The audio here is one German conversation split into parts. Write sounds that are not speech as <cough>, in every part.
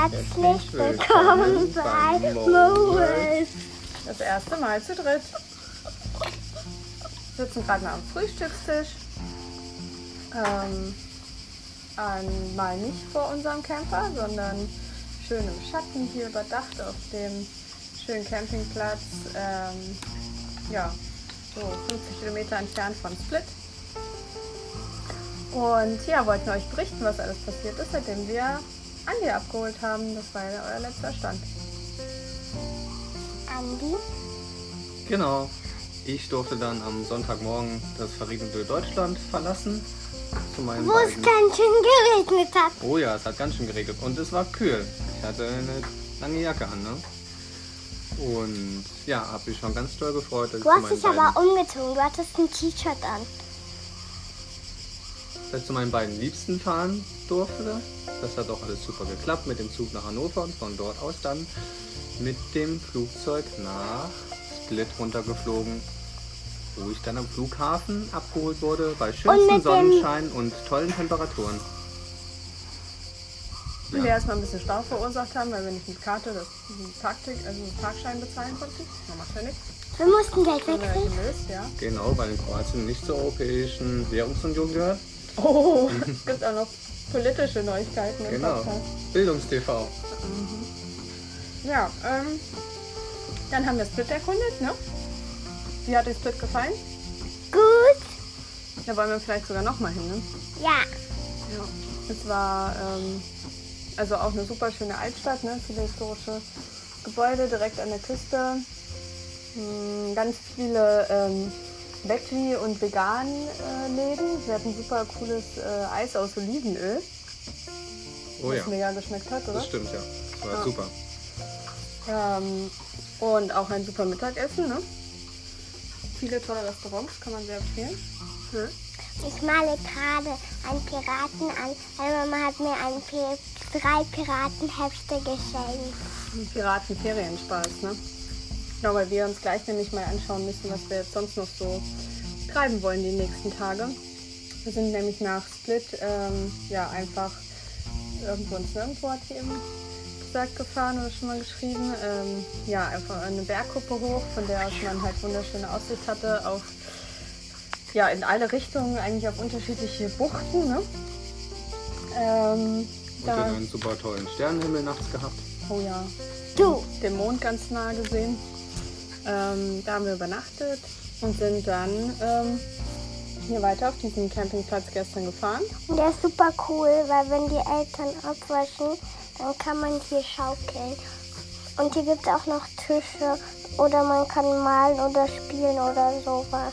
Herzlich willkommen bei Moes. Das erste Mal zu dritt. Wir sitzen gerade mal am Frühstückstisch. Ähm, an, mal nicht vor unserem Camper, sondern schön im Schatten hier überdacht auf dem schönen Campingplatz. Ähm, ja, so 50 Kilometer entfernt von Split. Und ja, wollten euch berichten, was alles passiert ist, seitdem wir Andi abgeholt haben. Das war ja euer letzter Stand. Andi, Genau. Ich durfte dann am Sonntagmorgen das verregnete Deutschland verlassen. Zu meinen wo es ganz schön geregnet hat. Oh ja, es hat ganz schön geregnet und es war kühl. Ich hatte eine lange Jacke an, ne? Und ja, habe mich schon ganz doll gefreut, dass Du ich, hast dich aber umgezogen. Du hattest ein T-Shirt an. Dass ich zu meinen beiden Liebsten fahren durfte. Das hat auch alles super geklappt mit dem Zug nach Hannover und von dort aus dann mit dem Flugzeug nach Split runtergeflogen, wo ich dann am Flughafen abgeholt wurde bei schönstem Sonnenschein und tollen Temperaturen. Und wir erstmal ein bisschen Stau verursacht haben, weil wir nicht mit Karte das Parktick, also den Parkschein bezahlen konnten. Das macht ja nichts. Wir mussten Geld ja gelöst, ja. Genau, weil in Kroatien nicht zur Europäischen Währungsunion gehört. Oh, es <laughs> gibt auch noch politische Neuigkeiten im Genau. Podcast. Bildungstv. Ja, ähm, dann haben wir Split erkundet, ne? Wie hat dir Split gefallen? Gut. Da wollen wir vielleicht sogar nochmal hin, ne? Ja. Ja. Es war ähm, also auch eine super schöne Altstadt, ne? viele historische Gebäude direkt an der Küste. Hm, ganz viele ähm, Veggie- und Vegan-Läden. Wir hatten super cooles äh, Eis aus Olivenöl, Oh ja, das mega geschmeckt hat, oder? das stimmt ja. Das war Ja. super. Ähm, und auch ein super Mittagessen. Ne? Viele tolle Restaurants, kann man sehr empfehlen. Ich male gerade einen Piraten an. Meine Mama hat mir ein Pi drei Piratenhefte geschenkt. Ein Piratenferienspaß, ne? Genau, weil wir uns gleich nämlich mal anschauen müssen, was wir jetzt sonst noch so treiben wollen die nächsten Tage. Wir sind nämlich nach Split, ähm, ja, einfach irgendwo ins Nirgendwo, hat eben gesagt, gefahren oder schon mal geschrieben. Ähm, ja, einfach eine Bergkuppe hoch, von der aus man halt wunderschöne Aussicht hatte auf, ja, in alle Richtungen, eigentlich auf unterschiedliche Buchten, ne? Ähm, Und da, dann einen super tollen Sternenhimmel nachts gehabt. oh ja, Du. den Mond ganz nah gesehen. Ähm, da haben wir übernachtet und sind dann ähm, hier weiter auf diesen Campingplatz gestern gefahren. Und der ist super cool, weil wenn die Eltern abwaschen, dann kann man hier schaukeln. Und hier gibt es auch noch Tische oder man kann malen oder spielen oder sowas.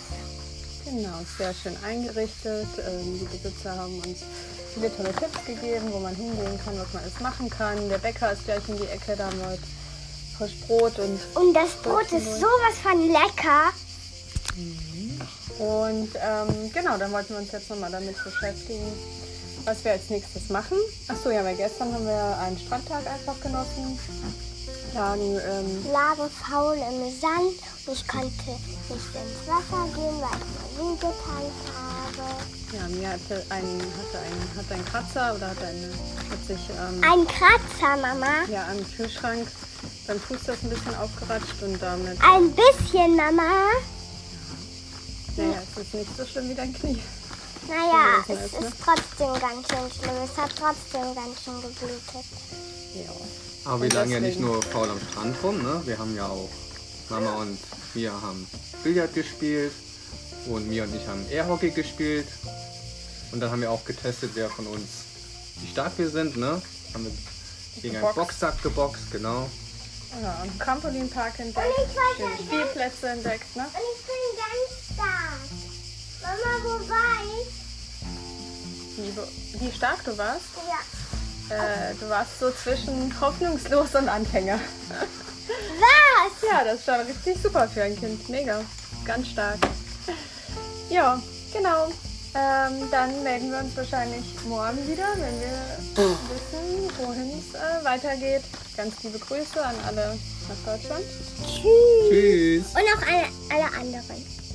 Genau, sehr schön eingerichtet. Ähm, die Besitzer haben uns viele tolle Tipps gegeben, wo man hingehen kann, was man alles machen kann. Der Bäcker ist gleich in die Ecke, da haben wir heute frisch Brot und Und das Brot ist sowas von lecker. Und ähm, genau, dann wollten wir uns jetzt nochmal damit beschäftigen, was wir als nächstes machen. Achso, ja, weil gestern haben wir einen Strandtag einfach genossen. Lagen, ähm, lagen faul im Sand und ich konnte nicht ins Wasser gehen, weil ich mal getankt habe. ja, mir hatte ein, hatte ein, hatte ein Kratzer oder hat, eine, hat sich ähm, Ein Kratzer, Mama. ja, am Kühlschrank beim Fuß das ein bisschen aufgeratscht und damit, Ein bisschen, Mama. naja, es ist nicht so schlimm wie dein Knie. Naja, es ist, ne? ist trotzdem ganz schön schlimm. Es hat trotzdem ganz schön geblutet. Ja. Aber wir lagen ja nicht nur faul am Strand rum, ne? Wir haben ja auch, Mama und wir haben Billard gespielt und Mia und ich haben Airhockey gespielt. Und dann haben wir auch getestet, wer von uns, wie stark wir sind, ne? Haben wir gegen einen. Boxsack geboxt, genau. Ja, und Trampolinpark entdeckt, schöne Spielplätze entdeckt, ne? Und ich bin ganz stark. Mama, wo war ich? Wie, wie stark du warst. Ja. Äh, du warst so zwischen hoffnungslos und Anfänger. <laughs> Was? Ja, das ist schon richtig super für ein Kind. Mega. Ganz stark. Ja, genau. Ähm, dann melden wir uns wahrscheinlich morgen wieder, wenn wir wissen, wohin es äh, weitergeht. Ganz liebe Grüße an alle nach Deutschland. Tschüss. Tschüss! Und auch alle, alle anderen.